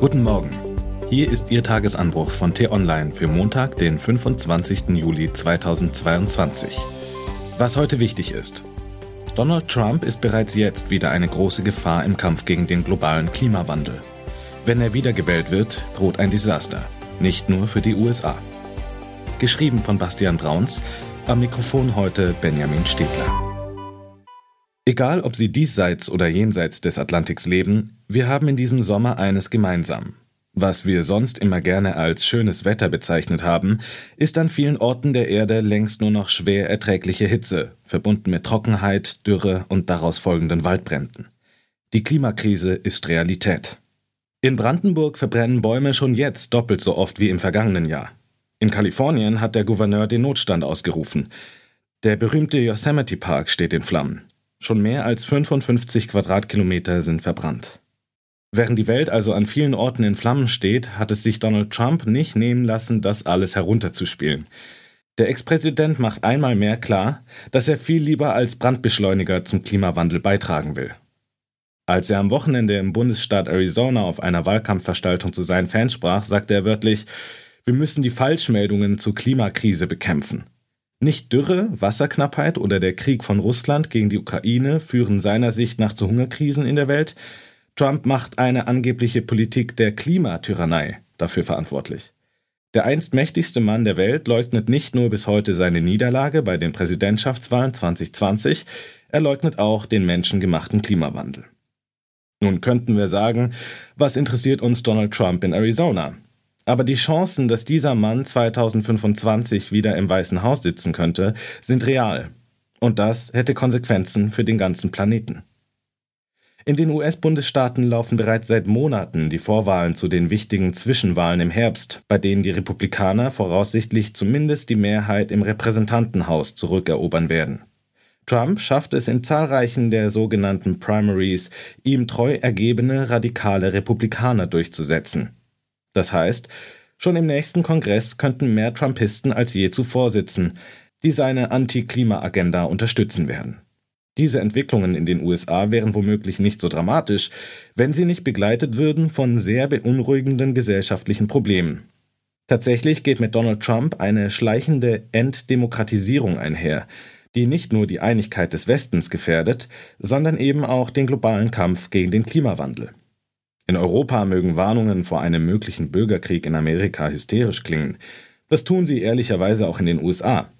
Guten Morgen. Hier ist Ihr Tagesanbruch von T-Online für Montag, den 25. Juli 2022. Was heute wichtig ist. Donald Trump ist bereits jetzt wieder eine große Gefahr im Kampf gegen den globalen Klimawandel. Wenn er wiedergewählt wird, droht ein Desaster. Nicht nur für die USA. Geschrieben von Bastian Brauns, am Mikrofon heute Benjamin Stegler. Egal, ob Sie diesseits oder jenseits des Atlantiks leben, wir haben in diesem Sommer eines gemeinsam. Was wir sonst immer gerne als schönes Wetter bezeichnet haben, ist an vielen Orten der Erde längst nur noch schwer erträgliche Hitze, verbunden mit Trockenheit, Dürre und daraus folgenden Waldbränden. Die Klimakrise ist Realität. In Brandenburg verbrennen Bäume schon jetzt doppelt so oft wie im vergangenen Jahr. In Kalifornien hat der Gouverneur den Notstand ausgerufen. Der berühmte Yosemite Park steht in Flammen. Schon mehr als 55 Quadratkilometer sind verbrannt. Während die Welt also an vielen Orten in Flammen steht, hat es sich Donald Trump nicht nehmen lassen, das alles herunterzuspielen. Der Ex-Präsident macht einmal mehr klar, dass er viel lieber als Brandbeschleuniger zum Klimawandel beitragen will. Als er am Wochenende im Bundesstaat Arizona auf einer Wahlkampfverstaltung zu seinen Fans sprach, sagte er wörtlich, wir müssen die Falschmeldungen zur Klimakrise bekämpfen. Nicht Dürre, Wasserknappheit oder der Krieg von Russland gegen die Ukraine führen seiner Sicht nach zu Hungerkrisen in der Welt. Trump macht eine angebliche Politik der Klimatyrannei dafür verantwortlich. Der einst mächtigste Mann der Welt leugnet nicht nur bis heute seine Niederlage bei den Präsidentschaftswahlen 2020, er leugnet auch den menschengemachten Klimawandel. Nun könnten wir sagen, was interessiert uns Donald Trump in Arizona? Aber die Chancen, dass dieser Mann 2025 wieder im Weißen Haus sitzen könnte, sind real. Und das hätte Konsequenzen für den ganzen Planeten. In den US-Bundesstaaten laufen bereits seit Monaten die Vorwahlen zu den wichtigen Zwischenwahlen im Herbst, bei denen die Republikaner voraussichtlich zumindest die Mehrheit im Repräsentantenhaus zurückerobern werden. Trump schafft es in zahlreichen der sogenannten Primaries, ihm treu ergebene radikale Republikaner durchzusetzen. Das heißt, schon im nächsten Kongress könnten mehr Trumpisten als je zuvor sitzen, die seine Anti-Klima-Agenda unterstützen werden. Diese Entwicklungen in den USA wären womöglich nicht so dramatisch, wenn sie nicht begleitet würden von sehr beunruhigenden gesellschaftlichen Problemen. Tatsächlich geht mit Donald Trump eine schleichende Entdemokratisierung einher, die nicht nur die Einigkeit des Westens gefährdet, sondern eben auch den globalen Kampf gegen den Klimawandel. In Europa mögen Warnungen vor einem möglichen Bürgerkrieg in Amerika hysterisch klingen. Das tun sie ehrlicherweise auch in den USA.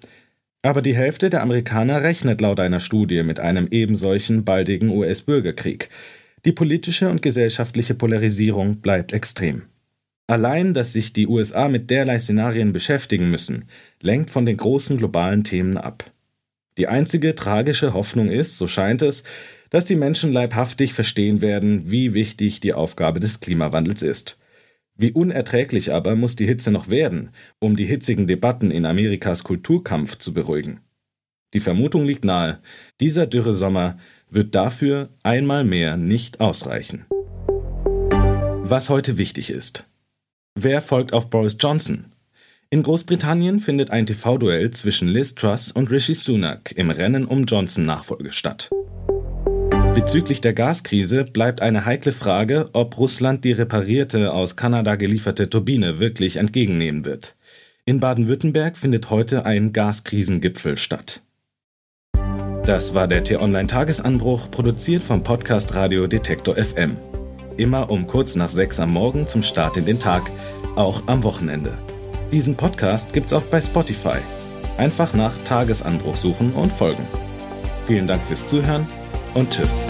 Aber die Hälfte der Amerikaner rechnet laut einer Studie mit einem ebensolchen baldigen US-Bürgerkrieg. Die politische und gesellschaftliche Polarisierung bleibt extrem. Allein, dass sich die USA mit derlei Szenarien beschäftigen müssen, lenkt von den großen globalen Themen ab. Die einzige tragische Hoffnung ist, so scheint es, dass die Menschen leibhaftig verstehen werden, wie wichtig die Aufgabe des Klimawandels ist. Wie unerträglich aber muss die Hitze noch werden, um die hitzigen Debatten in Amerikas Kulturkampf zu beruhigen. Die Vermutung liegt nahe, dieser Dürresommer wird dafür einmal mehr nicht ausreichen. Was heute wichtig ist. Wer folgt auf Boris Johnson? In Großbritannien findet ein TV-Duell zwischen Liz Truss und Rishi Sunak im Rennen um Johnson-Nachfolge statt. Bezüglich der Gaskrise bleibt eine heikle Frage, ob Russland die reparierte, aus Kanada gelieferte Turbine wirklich entgegennehmen wird. In Baden-Württemberg findet heute ein Gaskrisengipfel statt. Das war der T-Online-Tagesanbruch, produziert vom Podcast Radio Detektor FM. Immer um kurz nach sechs am Morgen zum Start in den Tag, auch am Wochenende. Diesen Podcast gibt's auch bei Spotify. Einfach nach Tagesanbruch suchen und folgen. Vielen Dank fürs Zuhören und tschüss.